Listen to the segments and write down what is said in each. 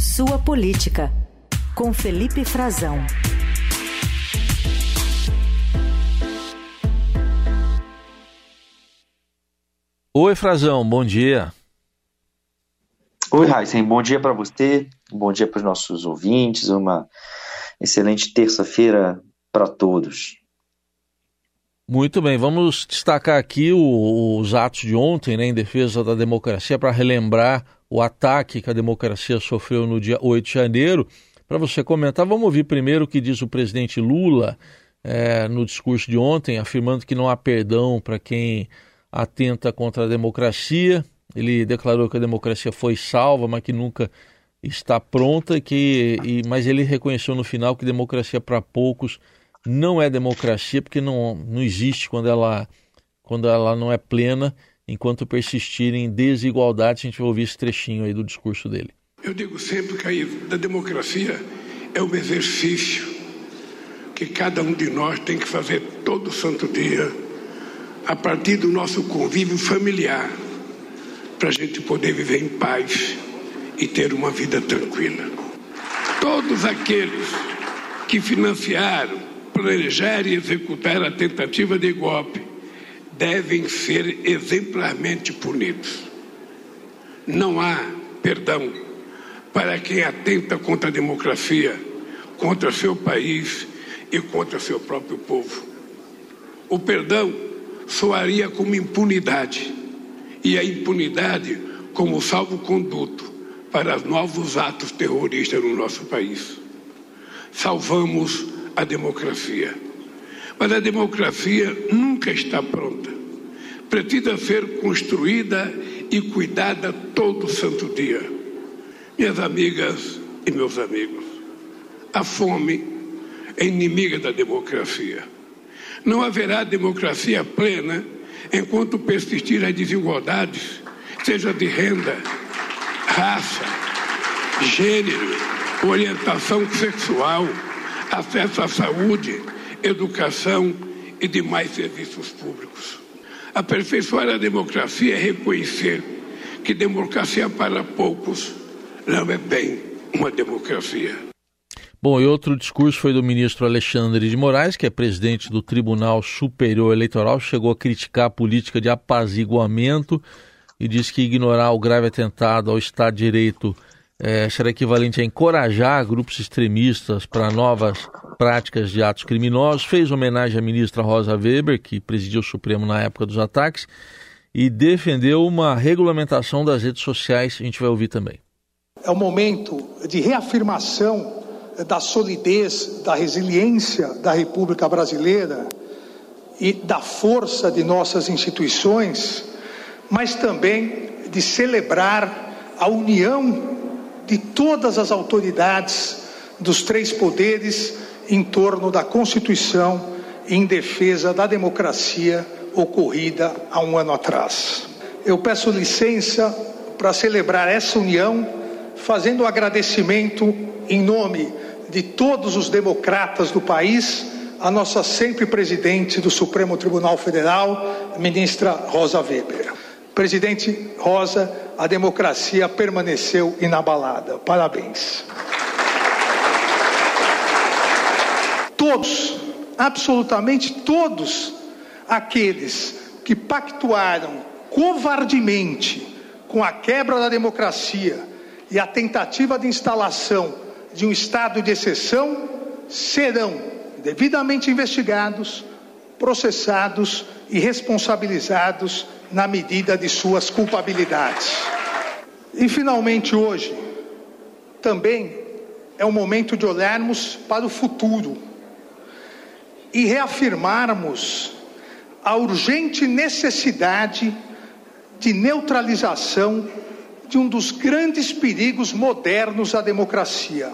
Sua Política, com Felipe Frazão. Oi, Frazão, bom dia. Oi, Raíssen, bom dia para você, bom dia para os nossos ouvintes, uma excelente terça-feira para todos. Muito bem, vamos destacar aqui o, os atos de ontem né, em defesa da democracia para relembrar o ataque que a democracia sofreu no dia 8 de janeiro. Para você comentar, vamos ouvir primeiro o que diz o presidente Lula é, no discurso de ontem, afirmando que não há perdão para quem atenta contra a democracia. Ele declarou que a democracia foi salva, mas que nunca está pronta, que, e, mas ele reconheceu no final que democracia para poucos não é democracia, porque não, não existe quando ela, quando ela não é plena, enquanto persistirem desigualdades. A gente vai ouvir esse trechinho aí do discurso dele. Eu digo sempre que a democracia é um exercício que cada um de nós tem que fazer todo santo dia, a partir do nosso convívio familiar, para a gente poder viver em paz e ter uma vida tranquila. Todos aqueles que financiaram, planejaram e executaram a tentativa de golpe devem ser exemplarmente punidos. Não há perdão para quem atenta contra a democracia, contra seu país e contra seu próprio povo. O perdão soaria como impunidade, e a impunidade como salvo-conduto para novos atos terroristas no nosso país. Salvamos a democracia. Mas a democracia nunca está pronta. Precisa ser construída e cuidada todo santo dia. Minhas amigas e meus amigos, a fome é inimiga da democracia. Não haverá democracia plena enquanto persistir as desigualdades, seja de renda, raça, gênero, orientação sexual, acesso à saúde, educação e demais serviços públicos. Aperfeiçoar a democracia é reconhecer que democracia para poucos não é bem uma democracia. Bom, e outro discurso foi do ministro Alexandre de Moraes, que é presidente do Tribunal Superior Eleitoral, chegou a criticar a política de apaziguamento e disse que ignorar o grave atentado ao Estado de Direito é, será equivalente a encorajar grupos extremistas para novas práticas de atos criminosos. Fez homenagem à ministra Rosa Weber, que presidiu o Supremo na época dos ataques, e defendeu uma regulamentação das redes sociais. A gente vai ouvir também. É o momento de reafirmação da solidez, da resiliência da República Brasileira e da força de nossas instituições mas também de celebrar a união de todas as autoridades dos três poderes em torno da Constituição em defesa da democracia ocorrida há um ano atrás. Eu peço licença para celebrar essa união, fazendo um agradecimento em nome de todos os democratas do país, a nossa sempre presidente do Supremo Tribunal Federal, ministra Rosa Weber. Presidente Rosa, a democracia permaneceu inabalada. Parabéns. Todos, absolutamente todos aqueles que pactuaram covardemente com a quebra da democracia e a tentativa de instalação de um estado de exceção serão devidamente investigados, processados e responsabilizados na medida de suas culpabilidades. E finalmente hoje, também é o momento de olharmos para o futuro e reafirmarmos a urgente necessidade de neutralização de um dos grandes perigos modernos à democracia,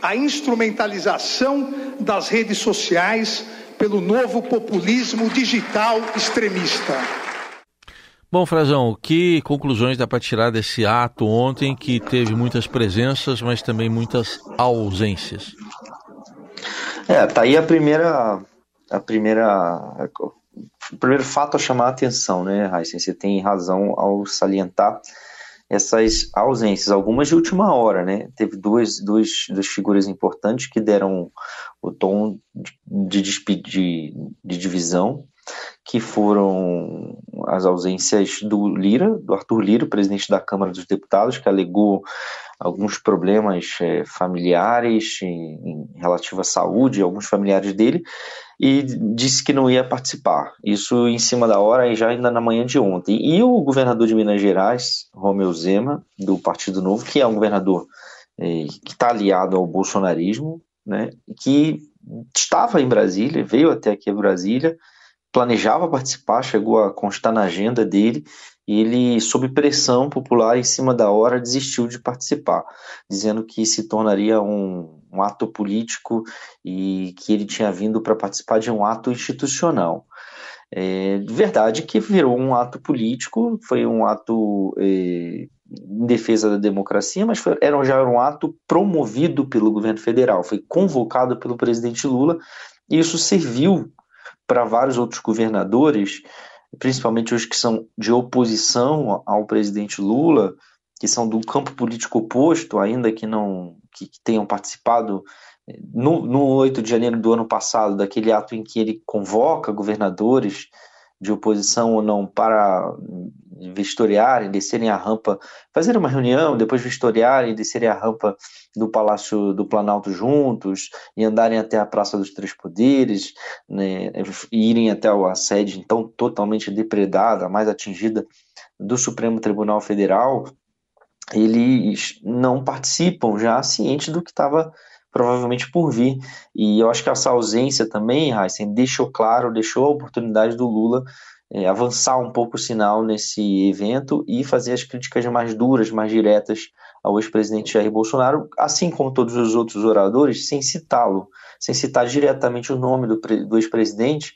a instrumentalização das redes sociais pelo novo populismo digital extremista. Bom, Frazão, que conclusões dá para tirar desse ato ontem que teve muitas presenças, mas também muitas ausências? É, tá aí a primeira, a primeira, o primeiro fato a chamar a atenção, né, Heisen? Você tem razão ao salientar essas ausências, algumas de última hora, né? Teve duas, duas, duas figuras importantes que deram o tom de, de, de, de divisão, que foram as ausências do Lira, do Arthur Lira, presidente da Câmara dos Deputados, que alegou alguns problemas é, familiares em, em à saúde, alguns familiares dele, e disse que não ia participar. Isso em cima da hora e já ainda na manhã de ontem. E o governador de Minas Gerais, Romeu Zema, do Partido Novo, que é um governador é, que está aliado ao bolsonarismo, né, que estava em Brasília, veio até aqui a Brasília, planejava participar, chegou a constar na agenda dele, e ele, sob pressão popular, em cima da hora, desistiu de participar, dizendo que se tornaria um, um ato político e que ele tinha vindo para participar de um ato institucional. É verdade que virou um ato político, foi um ato é, em defesa da democracia, mas foi, era, já era um ato promovido pelo governo federal, foi convocado pelo presidente Lula, e isso serviu para vários outros governadores, principalmente os que são de oposição ao presidente Lula, que são do campo político oposto, ainda que não que, que tenham participado eh, no, no 8 de janeiro do ano passado, daquele ato em que ele convoca governadores de oposição ou não para vistoriarem, descerem a rampa, fazer uma reunião, depois vistoriarem, descerem a rampa do Palácio do Planalto juntos e andarem até a Praça dos Três Poderes, né, e irem até a sede então totalmente depredada, mais atingida do Supremo Tribunal Federal, eles não participam já cientes do que estava provavelmente por vir. E eu acho que essa ausência também, Heisen, deixou claro, deixou a oportunidade do Lula é, avançar um pouco o sinal nesse evento e fazer as críticas mais duras, mais diretas ao ex-presidente Jair Bolsonaro, assim como todos os outros oradores, sem citá-lo, sem citar diretamente o nome do, do ex-presidente,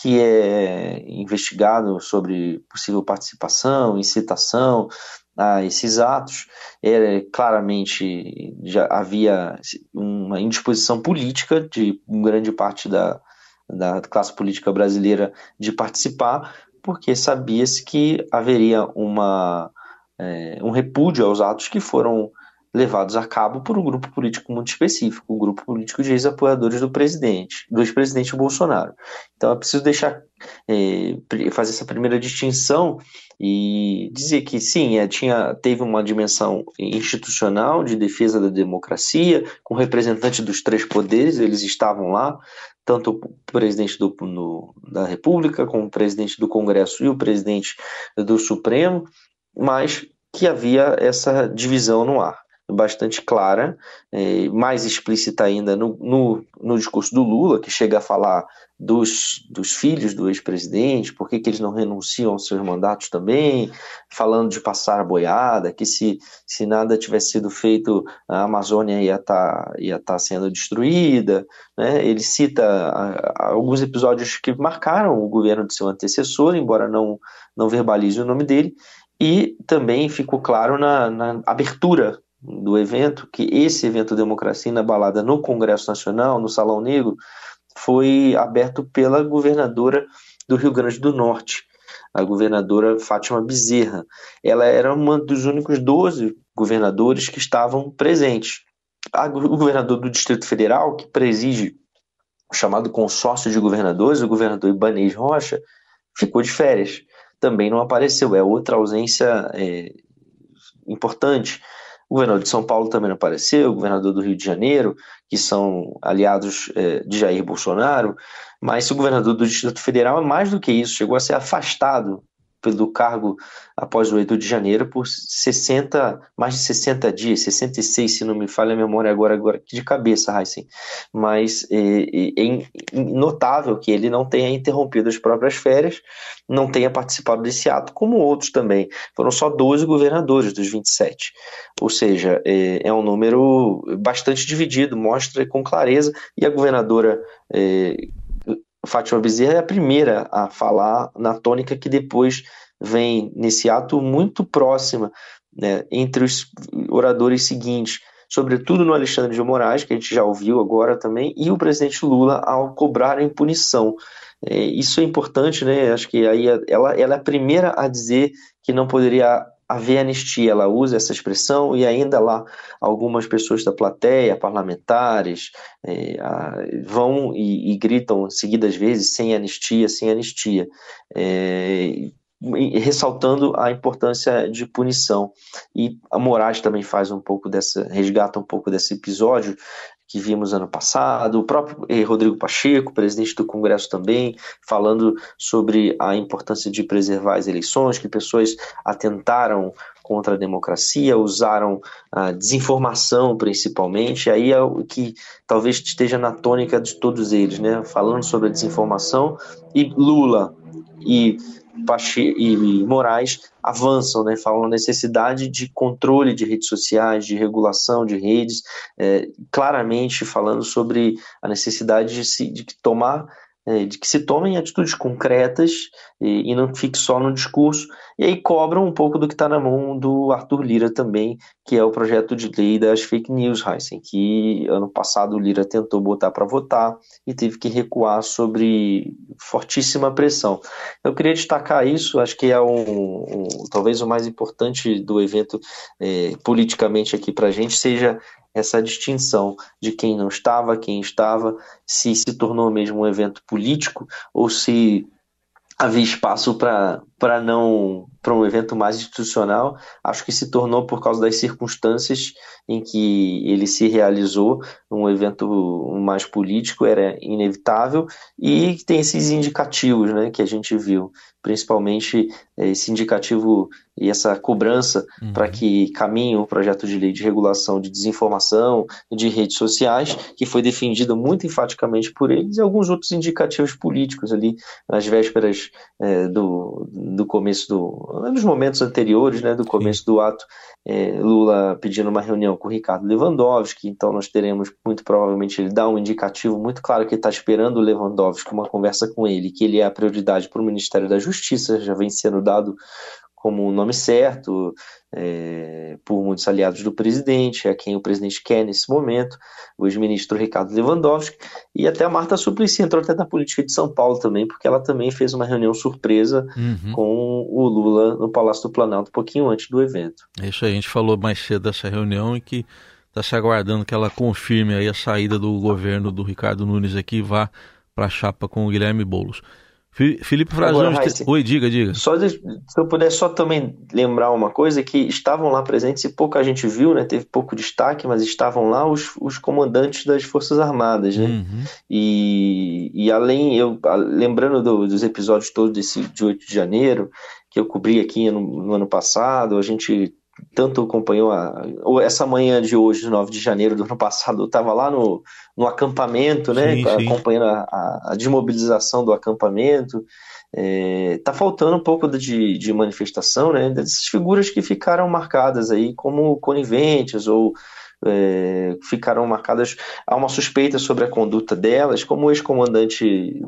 que é investigado sobre possível participação, incitação, a esses atos, era claramente já havia uma indisposição política de grande parte da, da classe política brasileira de participar, porque sabia-se que haveria uma, é, um repúdio aos atos que foram levados a cabo por um grupo político muito específico, um grupo político de ex-apoiadores do presidente, do ex-presidente Bolsonaro. Então é preciso deixar é, fazer essa primeira distinção e dizer que sim, é, tinha, teve uma dimensão institucional de defesa da democracia, com representantes dos três poderes, eles estavam lá, tanto o presidente do, no, da República, como o presidente do Congresso e o presidente do Supremo, mas que havia essa divisão no ar bastante clara, é, mais explícita ainda no, no, no, discurso do Lula, que chega a falar dos, dos filhos do ex-presidente, por que, eles não renunciam aos seus mandatos também, falando de passar a boiada, que se, se nada tivesse sido feito, a Amazônia ia estar tá, ia tá sendo destruída. Né? Ele cita alguns episódios que marcaram o governo de seu antecessor, embora não, não verbalize o nome dele, e também ficou claro na, na abertura do evento, que esse evento Democracia Inabalada no Congresso Nacional, no Salão Negro, foi aberto pela governadora do Rio Grande do Norte, a governadora Fátima Bezerra. Ela era uma dos únicos 12 governadores que estavam presentes. o governador do Distrito Federal, que preside o chamado consórcio de governadores, o governador Ibanez Rocha, ficou de férias. Também não apareceu. É outra ausência é, importante. O governador de São Paulo também não apareceu, o governador do Rio de Janeiro, que são aliados é, de Jair Bolsonaro, mas o governador do Distrito Federal é mais do que isso, chegou a ser afastado pelo cargo após o 8 de janeiro por 60, mais de 60 dias, 66, se não me falha a memória agora, agora de cabeça, Heisen. Mas é, é, é notável que ele não tenha interrompido as próprias férias, não tenha participado desse ato, como outros também. Foram só 12 governadores dos 27. Ou seja, é, é um número bastante dividido, mostra com clareza, e a governadora Fátima Bezerra é a primeira a falar na tônica que depois vem nesse ato muito próxima né, entre os oradores seguintes, sobretudo no Alexandre de Moraes, que a gente já ouviu agora também, e o presidente Lula ao cobrar a impunição. É, isso é importante, né? Acho que aí ela, ela é a primeira a dizer que não poderia haver anistia, ela usa essa expressão e ainda lá algumas pessoas da plateia, parlamentares, a, vão e, e, gritam seguidas vezes sem anistia, sem anistia, é, ressaltando a importância de punição. E a Moraes também faz um pouco dessa, resgata um pouco desse episódio que vimos ano passado, o próprio eh, Rodrigo Pacheco, presidente do Congresso também, falando sobre a importância de preservar as eleições, que pessoas atentaram contra a democracia, usaram a desinformação principalmente, aí é o que talvez esteja na tônica de todos eles, né? Falando sobre a desinformação e Lula e Pache e Moraes avançam, né, falam a necessidade de controle de redes sociais, de regulação de redes, é, claramente falando sobre a necessidade de, se, de tomar é, de que se tomem atitudes concretas e, e, não fique só no discurso, e aí cobram um pouco do que está na mão do Arthur Lira também, que é o projeto de lei das fake news, Heisen, que ano passado o Lira tentou botar para votar e teve que recuar sobre fortíssima pressão. Eu queria destacar isso, acho que é um, um talvez o mais importante do evento é, politicamente aqui para a gente, seja essa distinção de quem não estava, quem estava, se se tornou mesmo um evento político ou se havia espaço para não para um evento mais institucional, acho que se tornou por causa das circunstâncias em que ele se realizou, um evento mais político era inevitável e tem esses indicativos, né, que a gente viu, principalmente esse indicativo e essa cobrança uhum. para que caminhe o projeto de lei de regulação de desinformação de redes sociais, que foi defendido muito enfaticamente por eles, e alguns outros indicativos políticos ali nas vésperas é, do, do começo do. Nos momentos anteriores, né, do começo Sim. do ato, é, Lula pedindo uma reunião com o Ricardo Lewandowski, então nós teremos muito provavelmente ele dá um indicativo muito claro que está esperando o Lewandowski, uma conversa com ele, que ele é a prioridade para o Ministério da Justiça, já vem sendo dado como o nome certo é, por muitos aliados do presidente, é quem o presidente quer nesse momento, o ex-ministro Ricardo Lewandowski, e até a Marta Suplicy entrou até na política de São Paulo também, porque ela também fez uma reunião surpresa uhum. com o Lula no Palácio do Planalto, um pouquinho antes do evento. É isso aí, a gente falou mais cedo dessa reunião e que está se aguardando que ela confirme aí a saída do governo do Ricardo Nunes aqui e vá para a chapa com o Guilherme Boulos. Felipe Frazão, Agora, oi, diga, diga. Só de, se eu puder só também lembrar uma coisa, que estavam lá presentes e pouca gente viu, né? Teve pouco destaque, mas estavam lá os, os comandantes das Forças Armadas, né? Uhum. E, e além, eu lembrando do, dos episódios todos desse, de 8 de janeiro, que eu cobri aqui no, no ano passado, a gente tanto acompanhou a, essa manhã de hoje, 9 de janeiro do ano passado, eu estava lá no, no acampamento, né, sim, sim. acompanhando a, a, desmobilização do acampamento. É, tá faltando um pouco de, de manifestação, né, dessas figuras que ficaram marcadas aí como coniventes ou é, ficaram marcadas. Há uma suspeita sobre a conduta delas, como o ex-comandante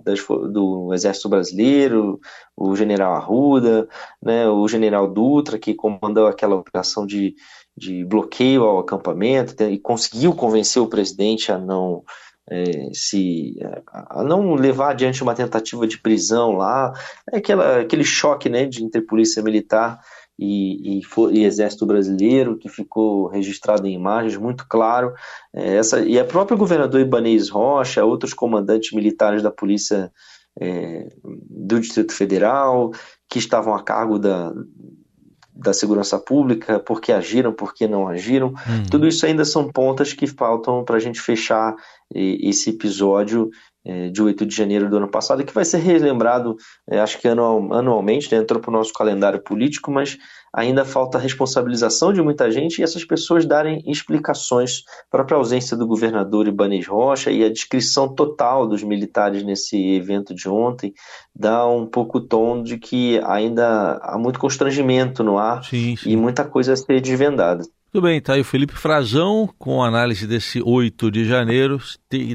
do Exército Brasileiro, o general Arruda, né, o general Dutra, que comandou aquela operação de, de bloqueio ao acampamento e conseguiu convencer o presidente a não. É, se a não levar adiante uma tentativa de prisão lá, é aquela, aquele choque né, de entre polícia militar e, e, e, Exército Brasileiro, que ficou registrado em imagens, muito claro. É, essa, e a própria governador Ibanez Rocha, outros comandantes militares da Polícia é, do Distrito Federal, que estavam a cargo da, da segurança pública, por que agiram, por que não agiram. Hum. Tudo isso ainda são pontas que faltam para a gente fechar esse episódio é, de 8 de janeiro do ano passado, que vai ser relembrado, é, acho que anual, anualmente, né, entrou para o nosso calendário político, mas ainda falta responsabilização de muita gente e essas pessoas darem explicações para a ausência do governador Ibanez Rocha e a descrição total dos militares nesse evento de ontem dá um pouco o tom de que ainda há muito constrangimento no ar sim, sim. e muita coisa a ser desvendada. Tudo bem, tá aí o Felipe Frazão com análise desse 8 de janeiro.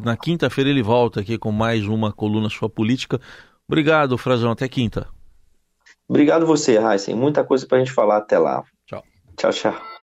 Na quinta-feira ele volta aqui com mais uma coluna Sua Política. Obrigado, Frazão. Até quinta. Obrigado você, Heisen. Muita coisa para a gente falar até lá. Tchau. Tchau, tchau.